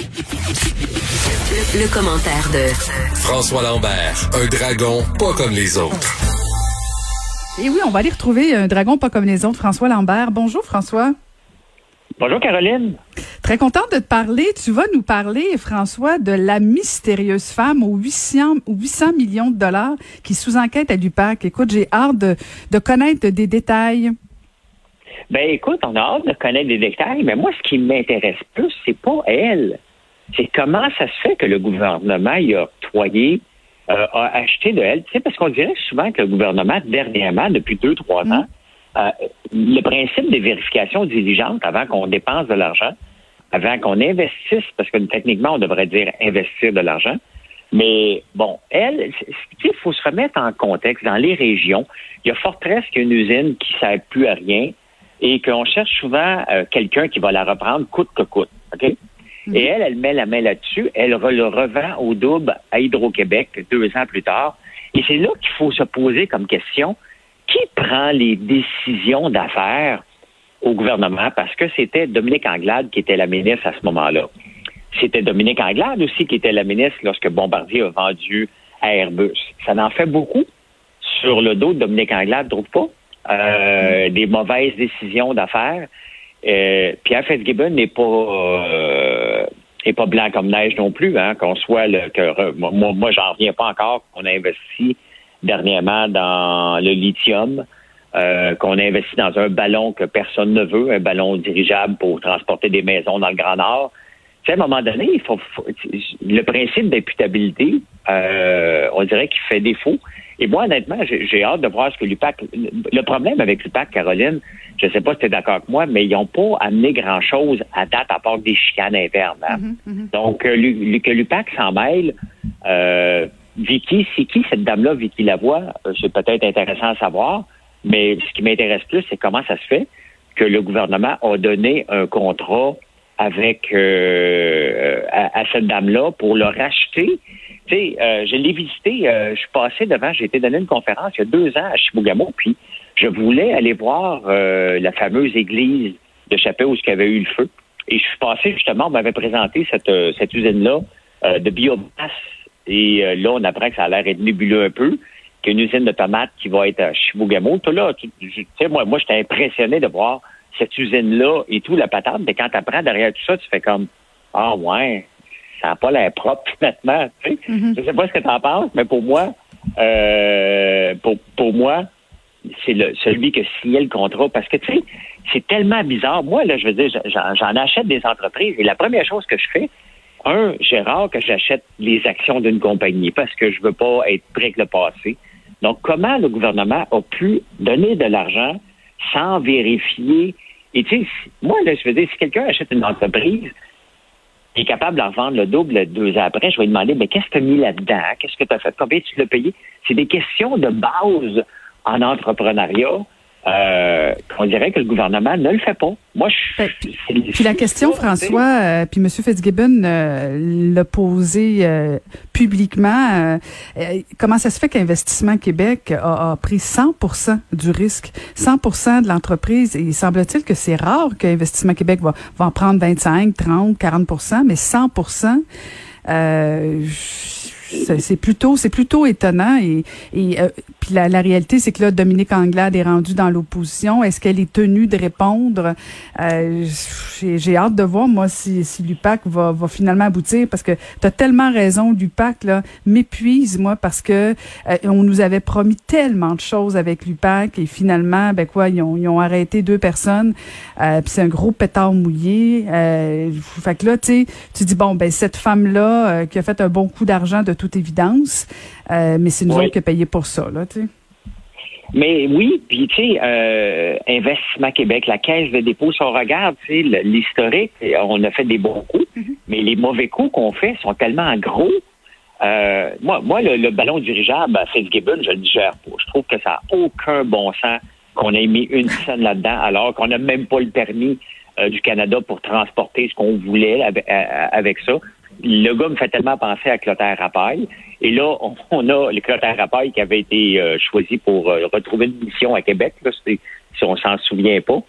Le, commentaire de François Lambert, un dragon pas comme les autres. Et oui, on va aller retrouver un dragon pas comme les autres, François Lambert. Bonjour François. Bonjour Caroline. Très contente de te parler. Tu vas nous parler, François, de la mystérieuse femme aux 800, 800 millions de dollars qui sous enquête à l'UPAC. Écoute, j'ai hâte de, de connaître des détails. Ben écoute, on a hâte de connaître des détails, mais moi, ce qui m'intéresse plus, c'est pas elle. C'est comment ça se fait que le gouvernement y a octroyé, euh, a acheté de elle. Tu sais, parce qu'on dirait souvent que le gouvernement, dernièrement, depuis deux, trois ans, euh, le principe des vérifications diligentes avant qu'on dépense de l'argent, avant qu'on investisse, parce que techniquement, on devrait dire investir de l'argent. Mais bon, elle, il faut se remettre en contexte. Dans les régions, il y a fort presque une usine qui ne sert plus à rien et qu'on cherche souvent euh, quelqu'un qui va la reprendre coûte que coûte. OK? Mhm. Et elle, elle met la main là-dessus, elle le revend au double à Hydro-Québec deux ans plus tard. Et c'est là qu'il faut se poser comme question, qui prend les décisions d'affaires au gouvernement? Parce que c'était Dominique Anglade qui était la ministre à ce moment-là. C'était Dominique Anglade aussi qui était la ministre lorsque Bombardier a vendu à Airbus. Ça en fait beaucoup sur le dos de Dominique Anglade, trouve pas? Euh, des mauvaises décisions d'affaires. Euh, Pierre Fitzgibbon n'est pas euh, pas blanc comme neige non plus, hein, qu'on soit le que moi, moi j'en reviens pas encore qu'on a investi dernièrement dans le lithium, euh, qu'on a investi dans un ballon que personne ne veut, un ballon dirigeable pour transporter des maisons dans le Grand Nord. Tu sais, à un moment donné, il faut, le principe d'imputabilité, euh, on dirait qu'il fait défaut. Et moi, honnêtement, j'ai hâte de voir ce que l'UPAC. Le problème avec l'UPAC, Caroline, je ne sais pas si tu es d'accord avec moi, mais ils n'ont pas amené grand-chose à date à part des chicanes internes. Hein. Mm-hmm, mm-hmm. Donc, euh, que l'UPAC s'en mêle, euh, Vicky, c'est qui cette dame-là, Vicky Lavoie? Euh, c'est peut-être intéressant à savoir, mais ce qui m'intéresse plus, c'est comment ça se fait que le gouvernement a donné un contrat avec à, cette dame-là pour le racheter tu sais, euh, je l'ai visité, euh, je suis passé devant, j'ai été donné une conférence il y a deux ans à Chibougamau, puis je voulais aller voir euh, la fameuse église de Chapelle où il y avait eu le feu. Et je suis passé justement, on m'avait présenté cette, cette usine-là de biomasse. Et là, on apprend que ça a l'air être nébuleux un peu, qu'il y a une usine de tomates qui va être à Chibougamau. Tout là, tu sais, moi, moi j'étais impressionné de voir cette usine-là et tout, la patate. Mais quand tu apprends derrière tout ça, tu fais comme, ah ouais, ça n'a pas l'air propre maintenant. Tu sais. Mm-hmm. Je sais pas ce que tu en penses, mais pour moi, euh, pour, pour moi, c'est le, celui qui a signé le contrat. Parce que, tu sais, c'est tellement bizarre. Moi, là, je veux dire, j'en achète des entreprises et la première chose que je fais, un, j'ai rare que j'achète les actions d'une compagnie parce que je veux pas être prêt avec le passé. Donc, comment le gouvernement a pu donner de l'argent sans vérifier? Et tu sais, moi, là, je veux dire, si quelqu'un achète une entreprise, est capable d'en vendre le double deux ans après, je vais lui demander, mais qu'est-ce que tu as mis là-dedans? Qu'est-ce que tu as fait? Combien tu l'as payé? C'est des questions de base en entrepreneuriat euh, on dirait que le gouvernement ne le fait pas. Moi, je. Ben, puis la question, François, euh, puis M. Fitzgibbon euh, l'a posé euh, publiquement. comment ça se fait qu'Investissement Québec a, pris 100% du risque, 100% de l'entreprise? Et il semble-t-il que c'est rare qu'Investissement Québec va, va en prendre 25, 30, 40% mais 100 euh, c'est plutôt, c'est plutôt étonnant et, et euh, puis la, la, réalité, c'est que là, Dominique Anglade est rendue dans l'opposition. Est-ce qu'elle est tenue de répondre? Euh, J'ai hâte de voir moi si, si l'UPAC va, va finalement aboutir parce que tu as tellement raison. L'UPAC là m'épuise moi parce que euh, on nous avait promis tellement de choses avec l'UPAC et finalement, ben quoi, ils ont, ils ont arrêté deux personnes. Euh, puis c'est un gros pétard mouillé. Euh, fait que là, tu tu dis bon, ben cette femme là qui a fait un bon coup d'argent de toute évidence. Euh, mais c'est nous qui avons payé pour ça, là, tu sais. Mais oui, puis tu sais, euh, Investissement Québec, la Caisse de dépôt, si on regarde, tu sais, l'historique, on a fait des bons coups, Mhm. mais les mauvais coups qu'on fait sont tellement gros. Euh, moi, moi le, le ballon dirigeable à Fitzgibbon, je le digère pas. Je trouve que ça n'a aucun bon sens qu'on ait mis une scène là-dedans, alors qu'on n'a même pas le permis euh, du Canada pour transporter ce qu'on voulait avec ça. Le gars me fait tellement penser à Clotaire Rapaille. Et là, on, a le Clotaire Rapaille qui avait été euh, choisi pour euh, retrouver une mission à Québec, là, si on s'en souvient pas.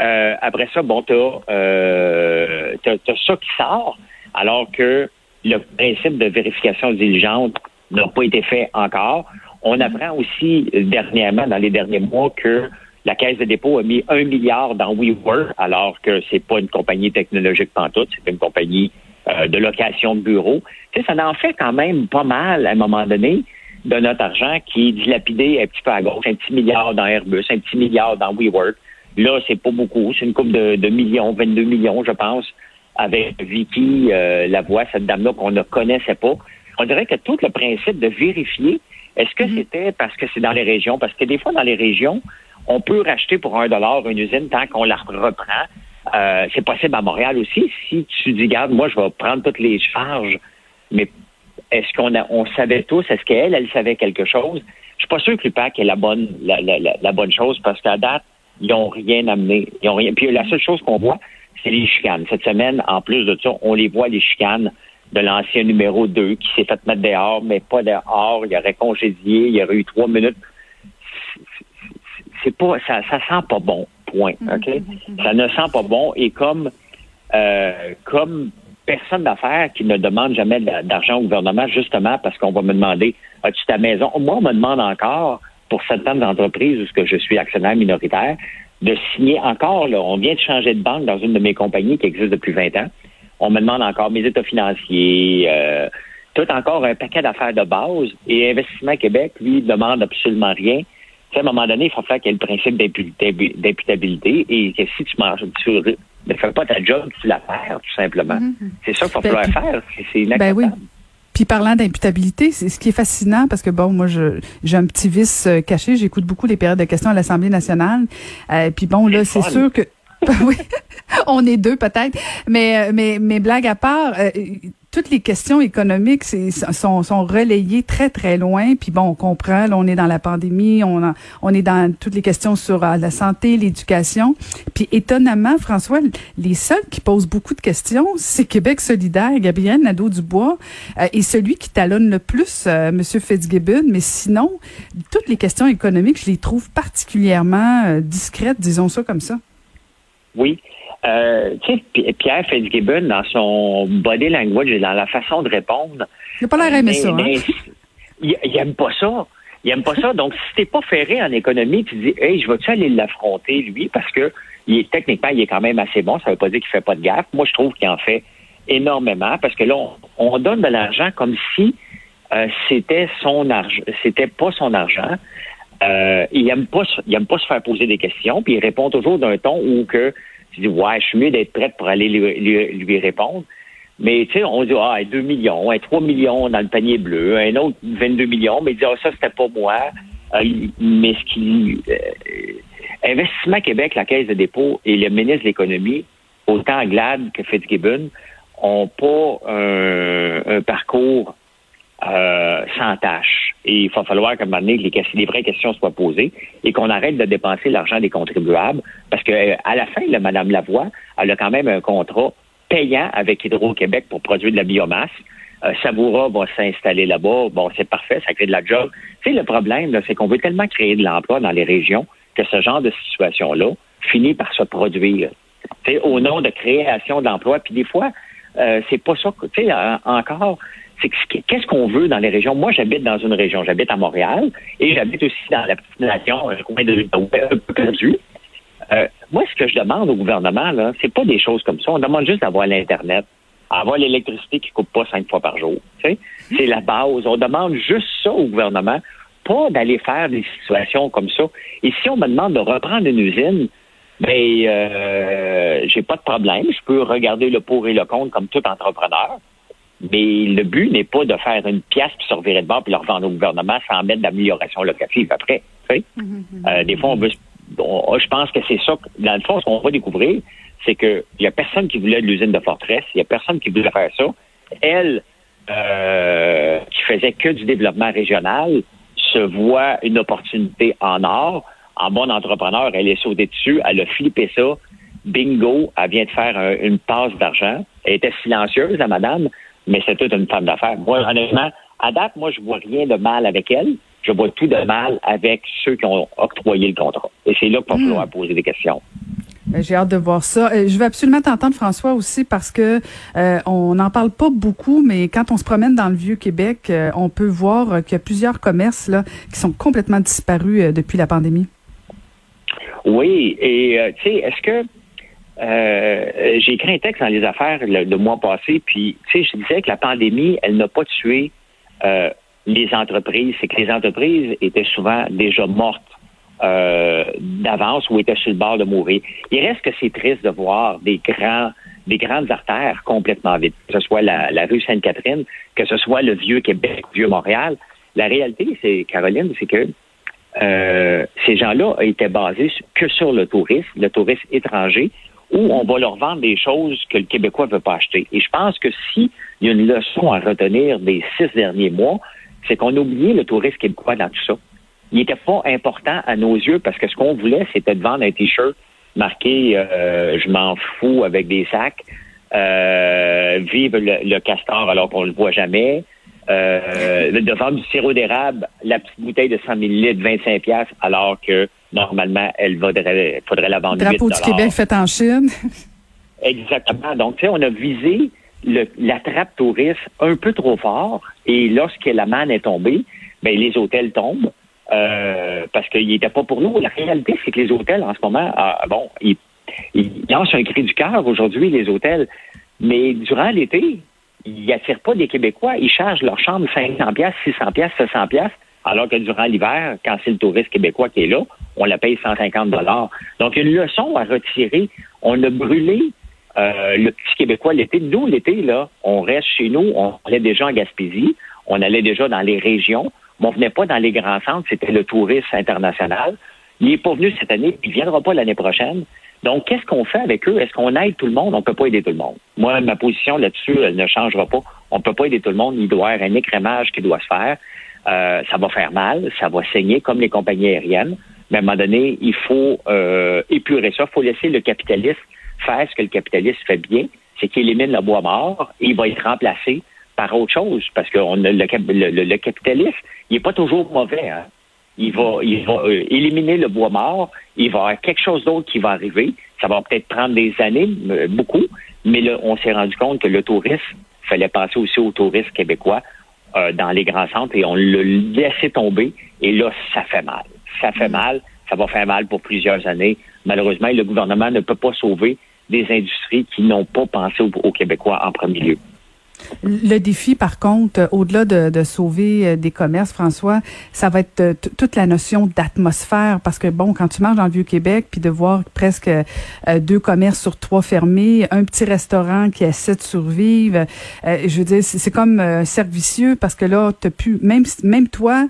Euh, après ça, bon, t'as euh, t'as ça qui sort, alors que le principe de vérification diligente n'a pas été fait encore. On apprend aussi dernièrement, dans les derniers mois, que la Caisse de dépôt a mis un milliard dans WeWork, alors que c'est pas une compagnie technologique pantoute, c'est une compagnie euh, de location de bureaux. Tu sais, ça en fait quand même pas mal à un moment donné de notre argent qui est dilapidé un petit peu à gauche, un petit milliard dans Airbus, un petit milliard dans WeWork. Là, c'est pas beaucoup, c'est une coupe de, de millions, 22 millions, je pense, avec Vicky euh, Lavoie, cette dame-là qu'on ne connaissait pas. On dirait que tout le principe de vérifier, est-ce que c'était parce que c'est dans les régions? Parce que des fois, dans les régions, on peut racheter pour un dollar une usine tant qu'on la reprend. Euh, c'est possible à Montréal aussi. Si tu dis, garde, moi, je vais prendre toutes les charges, mais est-ce qu'on on savait tous, est-ce qu'elle, elle savait quelque chose? Je suis pas sûr que l'UPAC est la bonne, la, la, la, bonne chose parce qu'à date, ils n'ont rien amené. Ils ont rien. Puis la seule chose qu'on voit, c'est les chicanes. Cette semaine, en plus de ça, on les voit, les chicanes de l'ancien numéro 2 qui s'est fait mettre dehors, mais pas dehors. Il aurait congédié, il aurait eu trois minutes. C'est pas, ça, ça sent pas bon. Point. OK? Ça ne sent pas bon. Et comme, euh, comme personne d'affaires qui ne demande jamais d'a- d'argent au gouvernement, justement parce qu'on va me demander as-tu ta maison? Moi, on me demande encore, pour certaines entreprises où ce que je suis actionnaire minoritaire, de signer encore, là, on vient de changer de banque dans une de mes compagnies qui existe depuis 20 ans. On me demande encore mes états financiers, euh, tout encore un paquet d'affaires de base. Et Investissement Québec, lui, demande absolument rien. À un moment donné, il faut faire qu'il y ait le principe d'imputa- d'imputabilité et que si tu manges, tu ne fais pas ta job, tu la perds, tout simplement. C'est ça qu'il va Ben, falloir faire. C'est- Ben oui. Puis parlant d'imputabilité, c'est ce qui est fascinant parce que bon, moi je j'ai un petit vice euh, caché, j'écoute beaucoup les périodes de questions à l'Assemblée nationale. Euh, puis bon là, C'est sûr que oui, on est deux peut-être, mais euh, mais mais blague à part, euh, toutes les questions économiques sont, relayées très très loin. Puis bon, on comprend, là, on est dans la pandémie, on est dans toutes les questions sur euh, la santé, l'éducation. Puis étonnamment, François, les seuls qui posent beaucoup de questions, c'est Québec solidaire, Gabriel Nadeau-Dubois, euh, et celui qui talonne le plus, euh, Monsieur Fitzgibbon. Mais sinon, toutes les questions économiques, je les trouve particulièrement euh, discrètes, disons ça comme ça. Oui. Euh, tu sais, Pierre Fitzgibbon, dans son body language et dans la façon de répondre, Il n'a pas l'air aimé ça. hein? mais il, il aime pas ça. Il aime pas ça. Donc, si t'es pas ferré en économie, tu dis, hey, je vais-tu aller l'affronter, lui, parce que il est, techniquement, il est quand même assez bon. Ça veut pas dire qu'il fait pas de gaffe. Moi, je trouve qu'il en fait énormément parce que là, on, on donne de l'argent comme si euh, c'était son argent, c'était pas son argent. Euh, il aime pas, il aime pas se faire poser des questions, puis il répond toujours d'un ton où que tu dis ouais, je suis mieux d'être prête pour aller lui, lui- lui répondre. Mais tu sais, on dit ah, 2 millions, un 3 millions dans le panier bleu, un autre 22 millions, mais il dit ah, ça c'était pas moi. Euh, mais ce qui euh, Investissement Québec, la Caisse de dépôt et le ministre de l'Économie, autant Glad que Fitzgibbon, ont pas un, un parcours euh, sans tâche. Et il va falloir qu'à un moment donné, les, les vraies questions soient posées et qu'on arrête de dépenser l'argent des contribuables. Parce que euh, à la fin, là, Mme Lavoie, elle a quand même un contrat payant avec Hydro-Québec pour produire de la biomasse. Euh, Savoura va s'installer là-bas. Bon, c'est parfait, ça crée de la job. Tu sais, le problème, c'est qu'on veut tellement créer de l'emploi dans les régions que ce genre de situation-là finit par se produire. Tu sais, au nom de création d'emplois. Puis des fois, euh, c'est pas ça. Tu sais, en- encore, c'est que- qu'est-ce qu'on veut dans les régions? Moi, j'habite dans une région. J'habite à Montréal et j'habite aussi dans la petite nation, un coin de un peu perdu. Euh, moi, ce que je demande au gouvernement, là, c'est pas des choses comme ça. On demande juste d'avoir l'Internet, avoir l'électricité qui coupe pas cinq fois par jour. C'est la base. On demande juste ça au gouvernement, pas d'aller faire des situations comme ça. Et si on me demande de reprendre une usine, ben, euh, j'ai pas de problème. Je peux regarder le pour et le contre comme tout entrepreneur. Mais le but n'est pas de faire une pièce puis se revirer de bord puis le revendre au gouvernement sans mettre d'amélioration locative après. tu sais. Euh, des fois, on veut, on- je pense que c'est ça. que- Dans le fond, ce qu'on va découvrir, c'est que il y a personne qui voulait de l'usine de Fortress. Il y a personne qui voulait faire ça. Elle, euh, qui faisait que du développement régional, se voit une opportunité en or. En bonne entrepreneur, elle est sautée dessus. Elle a flippé ça. Bingo, elle vient de faire un- une passe d'argent. Elle était silencieuse, la madame, mais c'est toute une femme d'affaires. Moi, honnêtement, à date, moi, je vois rien de mal avec elle. Je vois tout de mal avec ceux qui ont octroyé le contrat. Et c'est là qu'il va falloir poser des questions. Ben, J'ai hâte de voir ça. Euh, Je veux absolument t'entendre, François, aussi, parce que euh, on n'en parle pas beaucoup, mais quand on se promène dans le vieux Québec, euh, on peut voir qu'il y a plusieurs commerces là qui sont complètement disparus euh, depuis la pandémie. Oui, et tu sais, est-ce que euh, j'ai écrit un texte dans les affaires le, le mois passé, puis tu sais, je disais que la pandémie, elle n'a pas tué euh, les entreprises, c'est que les entreprises étaient souvent déjà mortes euh, d'avance ou étaient sur le bord de mourir. Il reste que c'est triste de voir des grands des grandes artères complètement vides, que ce soit la, rue Sainte-Catherine, que ce soit le vieux Québec, vieux Montréal. La réalité, c'est, Caroline, c'est que euh, ces gens-là étaient basés que sur le tourisme, le tourisme étranger, où on va leur vendre des choses que le Québécois ne veut pas acheter. Et je pense que s'il y a une leçon à retenir des six derniers mois, c'est qu'on a oublié le tourisme québécois dans tout ça. Il n'était pas important à nos yeux parce que ce qu'on voulait, c'était de vendre un T-shirt marqué euh, Je m'en fous avec des sacs, euh, Vive le, le castor alors qu'on le voit jamais, euh, de vendre du sirop d'érable, la petite bouteille de 100 ml, 25 pièces alors que normalement, elle vaudrait, faudrait la vendre 8 Drapeau du Québec fait en Chine. Exactement. Donc, tu sais, on a visé le- la trappe touriste un peu trop fort et lorsque la manne est tombée, ben, les hôtels tombent euh, parce qu'ils n'étaient pas pour nous. La réalité, c'est que les hôtels, en ce moment, ah, bon, ils, ils lancent un cri du cœur aujourd'hui, les hôtels, mais durant l'été, ils n'attirent pas des Québécois. Ils chargent leur chambre 500 pièces, 600 pièces, 700 pièces, alors que durant l'hiver, quand c'est le touriste québécois qui est là, on la paye 150 dollars. Donc, une leçon à retirer. On a brûlé euh, le petit Québécois l'été. Nous, l'été, là, on reste chez nous. On allait déjà en Gaspésie. On allait déjà dans les régions. Mais on venait pas dans les grands centres. C'était le tourisme international. Il n'est pas venu cette année, il ne viendra pas l'année prochaine. Donc, qu'est-ce qu'on fait avec eux? Est-ce qu'on aide tout le monde? On ne peut pas aider tout le monde. Moi, ma position là-dessus, elle ne changera pas. On ne peut pas aider tout le monde. Il doit y avoir un écrémage qui doit se faire. Euh, ça va faire mal, ça va saigner comme les compagnies aériennes. Mais à un moment donné, il faut euh, épurer ça. Il faut laisser le capitalisme faire ce que le capitalisme fait bien, c'est qu'il élimine le bois mort et il va être remplacé par autre chose. Parce que le, le- capitalisme, il n'est pas toujours mauvais. Hein? Il va, il va euh, éliminer le bois mort, il va y avoir quelque chose d'autre qui va arriver. Ça va peut-être prendre des années, euh, beaucoup, mais là, on s'est rendu compte que le tourisme, il fallait penser aussi au tourisme québécois euh, dans les grands centres et on l'a laissé tomber. Et là, ça fait mal. Ça fait mal. Ça va faire mal pour plusieurs années. Malheureusement, le gouvernement ne peut pas sauver des industries qui n'ont pas pensé aux, aux Québécois en premier lieu. Le défi, par contre, euh, au-delà de, de sauver euh, des commerces, François, ça va être euh, toute la notion d'atmosphère. Parce que, bon, quand tu marches dans le Vieux-Québec, puis de voir presque euh, deux commerces sur trois fermés, un petit restaurant qui essaie de survivre, euh, je veux dire, c'est comme euh, servicieux parce que là, t'as plus, même, même toi,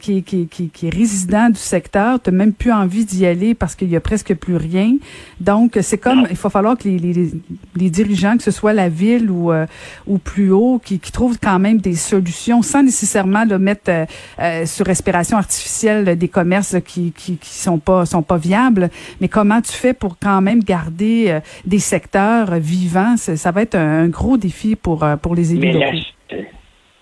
qui, qui, qui, qui est résident du secteur, t'as même plus envie d'y aller parce qu'il y a presque plus rien. Donc, c'est comme, il va falloir que les, les, les dirigeants, que ce soit la ville ou, euh, ou plus haut, qui, qui trouvent quand même des solutions sans nécessairement le mettre euh, euh, sur respiration artificielle des commerces qui, qui, qui sont pas sont pas viables. Mais comment tu fais pour quand même garder euh, des secteurs vivants? Ça va être un, un gros défi pour euh, pour les élus locaux.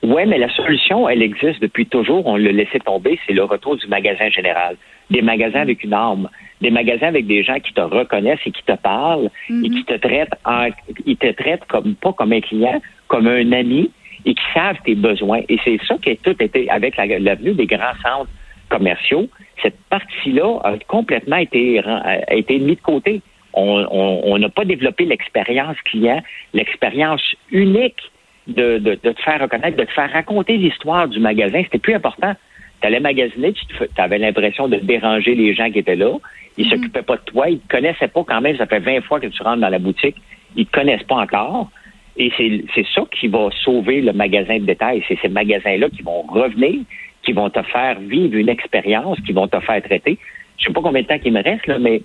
ouais, mais la solution, elle existe depuis toujours. On l'a laissé tomber. C'est le retour du magasin général. Des magasins avec une âme. Des magasins avec des gens qui te reconnaissent et qui te parlent et qui te traitent en, ils te traitent comme, pas comme un client, comme un ami et qui savent tes besoins. Et c'est ça qui a tout été, avec la, la venue des grands centres commerciaux, cette partie-là a complètement été, a été mise de côté. On on- on n'a pas développé l'expérience client, l'expérience unique de, de, de te faire reconnaître, de te faire raconter l'histoire du magasin. C'était plus important. Tu allais magasiner, tu avais l'impression de déranger les gens qui étaient là. Ils s'occupaient pas de toi. Ils te connaissaient pas quand même. Ça fait 20 fois que tu rentres dans la boutique. Ils te connaissent pas encore. Et c'est c'est ça qui va sauver le magasin de détail. C'est ces magasins-là qui vont revenir, qui vont te faire vivre une expérience, qui vont te faire traiter. Je sais pas combien de temps il me reste, là, mais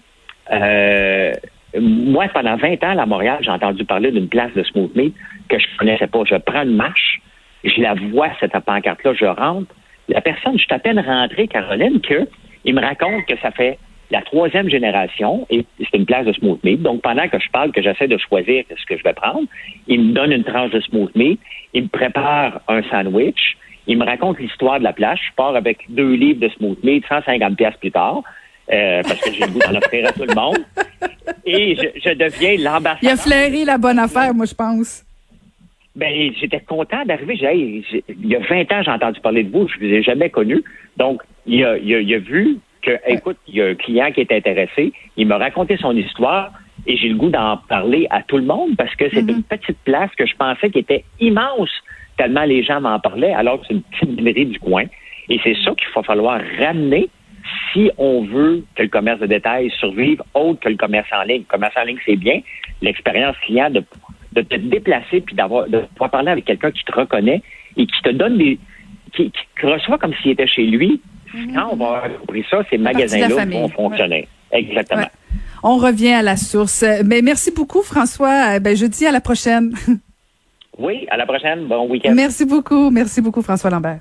euh, moi, pendant 20 ans à Montréal, j'ai entendu parler d'une place de smooth meat que je connaissais pas. Je prends une marche, je la vois, cette pancarte-là, je rentre. La personne, je suis à peine rentré, Caroline, que il me raconte que ça fait la troisième génération, et c'est une place de smooth meat. Donc, pendant que je parle, que j'essaie de choisir ce que je vais prendre, il me donne une tranche de smooth meat, il me prépare un sandwich, il me raconte l'histoire de la place. Je pars avec deux livres de smooth meat, 150 pièces plus tard. Euh, parce que j'ai le goût d'en offrir à tout le monde. Et je, je deviens l'ambassadeur. Il a flairé la bonne affaire, moi, je pense. Ben, j'étais content d'arriver. J'ai, il y a 20 ans, j'ai entendu parler de vous. Je vous ai jamais connu. Donc, il a, il a, il a vu que, écoute, il y a un client qui est intéressé. Il m'a raconté son histoire et j'ai le goût d'en parler à tout le monde parce que c'est une petite place que je pensais qui était immense tellement les gens m'en parlaient alors que c'est une petite mairie du coin. Et c'est ça qu'il va falloir ramener si on veut que le commerce de détail survive autre que le commerce en ligne. Le commerce en ligne, c'est bien. L'expérience client de, de te déplacer puis d'avoir de pouvoir parler avec quelqu'un qui te reconnaît et qui te donne des qui, qui reçoit comme s'il était chez lui. Quand on va compris ça, ces magasins-là vont fonctionner. Exactement. Ouais. On revient à la source. Mais merci beaucoup, François. Ben, je dis à la prochaine. Oui, à la prochaine. Bon week-end. Merci beaucoup. Merci beaucoup, François Lambert.